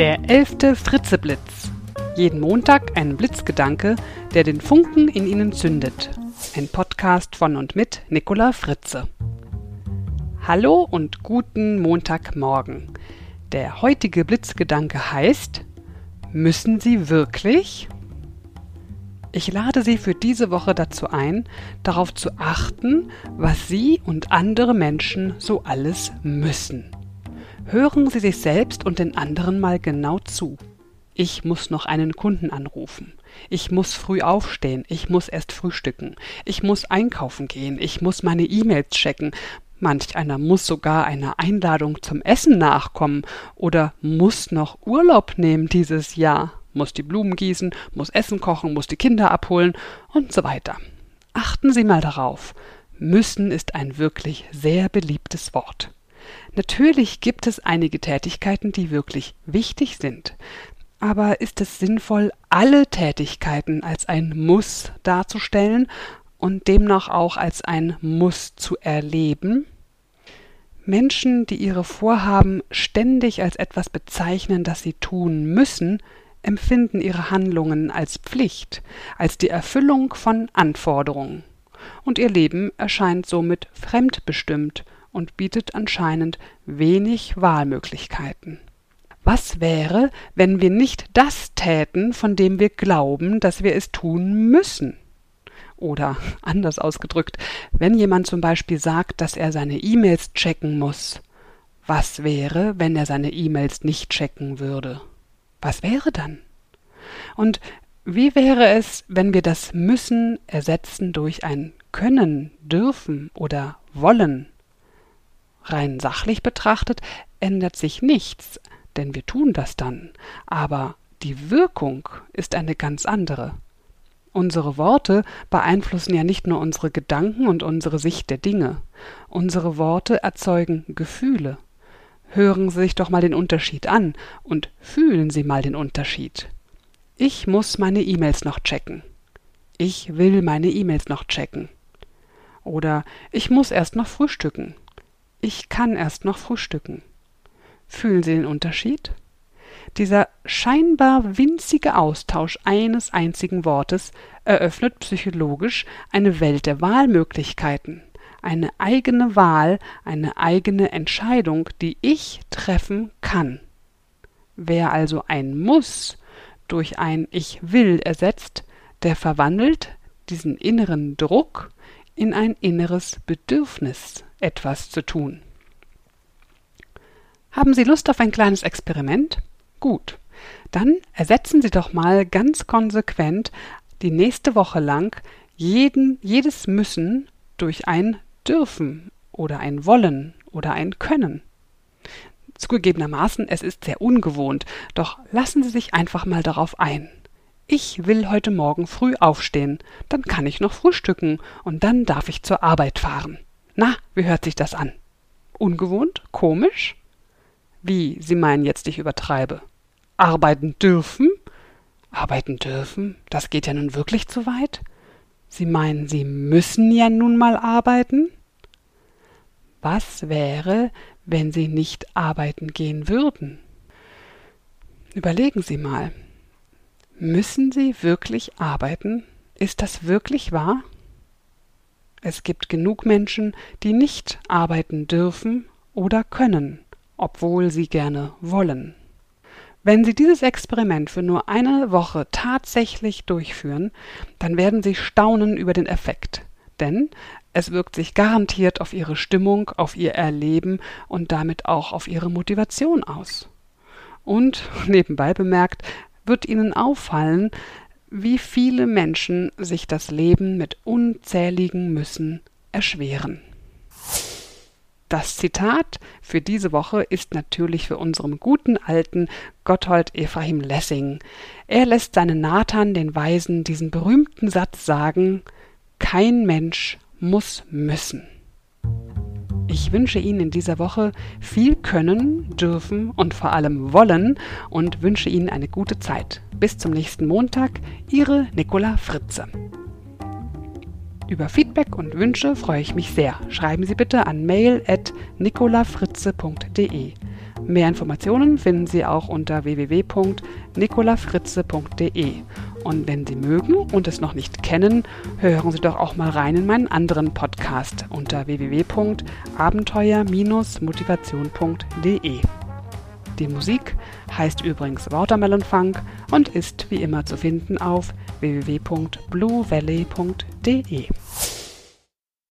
Der elfte Fritzeblitz. Jeden Montag ein Blitzgedanke, der den Funken in Ihnen zündet. Ein Podcast von und mit Nicola Fritze. Hallo und guten Montagmorgen. Der heutige Blitzgedanke heißt Müssen Sie wirklich? Ich lade Sie für diese Woche dazu ein, darauf zu achten, was Sie und andere Menschen so alles müssen. Hören Sie sich selbst und den anderen mal genau zu. Ich muss noch einen Kunden anrufen. Ich muss früh aufstehen. Ich muss erst frühstücken. Ich muss einkaufen gehen. Ich muss meine E-Mails checken. Manch einer muss sogar einer Einladung zum Essen nachkommen oder muss noch Urlaub nehmen dieses Jahr, muss die Blumen gießen, muss Essen kochen, muss die Kinder abholen und so weiter. Achten Sie mal darauf. Müssen ist ein wirklich sehr beliebtes Wort. Natürlich gibt es einige Tätigkeiten, die wirklich wichtig sind. Aber ist es sinnvoll, alle Tätigkeiten als ein Muss darzustellen und demnach auch als ein Muss zu erleben? Menschen, die ihre Vorhaben ständig als etwas bezeichnen, das sie tun müssen, empfinden ihre Handlungen als Pflicht, als die Erfüllung von Anforderungen. Und ihr Leben erscheint somit fremdbestimmt und bietet anscheinend wenig Wahlmöglichkeiten. Was wäre, wenn wir nicht das täten, von dem wir glauben, dass wir es tun müssen? Oder anders ausgedrückt, wenn jemand zum Beispiel sagt, dass er seine E-Mails checken muss, was wäre, wenn er seine E-Mails nicht checken würde? Was wäre dann? Und wie wäre es, wenn wir das müssen ersetzen durch ein können, dürfen oder wollen? Rein sachlich betrachtet ändert sich nichts, denn wir tun das dann, aber die Wirkung ist eine ganz andere. Unsere Worte beeinflussen ja nicht nur unsere Gedanken und unsere Sicht der Dinge. Unsere Worte erzeugen Gefühle. Hören Sie sich doch mal den Unterschied an und fühlen Sie mal den Unterschied. Ich muss meine E-Mails noch checken. Ich will meine E-Mails noch checken. Oder ich muss erst noch frühstücken. Ich kann erst noch frühstücken. Fühlen Sie den Unterschied? Dieser scheinbar winzige Austausch eines einzigen Wortes eröffnet psychologisch eine Welt der Wahlmöglichkeiten, eine eigene Wahl, eine eigene Entscheidung, die ich treffen kann. Wer also ein Muss durch ein Ich will ersetzt, der verwandelt diesen inneren Druck in ein inneres Bedürfnis etwas zu tun. Haben Sie Lust auf ein kleines Experiment? Gut. Dann ersetzen Sie doch mal ganz konsequent die nächste Woche lang jeden, jedes Müssen durch ein Dürfen oder ein Wollen oder ein Können. Zugegebenermaßen, es ist sehr ungewohnt, doch lassen Sie sich einfach mal darauf ein. Ich will heute Morgen früh aufstehen, dann kann ich noch frühstücken und dann darf ich zur Arbeit fahren. Na, wie hört sich das an? Ungewohnt? Komisch? Wie, Sie meinen jetzt, ich übertreibe? Arbeiten dürfen? Arbeiten dürfen? Das geht ja nun wirklich zu weit? Sie meinen, Sie müssen ja nun mal arbeiten? Was wäre, wenn Sie nicht arbeiten gehen würden? Überlegen Sie mal. Müssen Sie wirklich arbeiten? Ist das wirklich wahr? Es gibt genug Menschen, die nicht arbeiten dürfen oder können, obwohl sie gerne wollen. Wenn Sie dieses Experiment für nur eine Woche tatsächlich durchführen, dann werden Sie staunen über den Effekt. Denn es wirkt sich garantiert auf Ihre Stimmung, auf Ihr Erleben und damit auch auf Ihre Motivation aus. Und nebenbei bemerkt, wird Ihnen auffallen, wie viele Menschen sich das Leben mit unzähligen Müssen erschweren. Das Zitat für diese Woche ist natürlich für unseren guten alten Gotthold Ephraim Lessing. Er lässt seinen Nathan den Weisen diesen berühmten Satz sagen Kein Mensch muss müssen. Ich wünsche Ihnen in dieser Woche viel Können, dürfen und vor allem wollen und wünsche Ihnen eine gute Zeit. Bis zum nächsten Montag, Ihre Nicola Fritze. Über Feedback und Wünsche freue ich mich sehr. Schreiben Sie bitte an mail@nicolafritze.de. Mehr Informationen finden Sie auch unter www.nicolafritze.de. Und wenn Sie mögen und es noch nicht kennen, hören Sie doch auch mal rein in meinen anderen Podcast unter www.abenteuer-motivation.de. Die Musik heißt übrigens Watermelon Funk und ist wie immer zu finden auf www.bluevalley.de.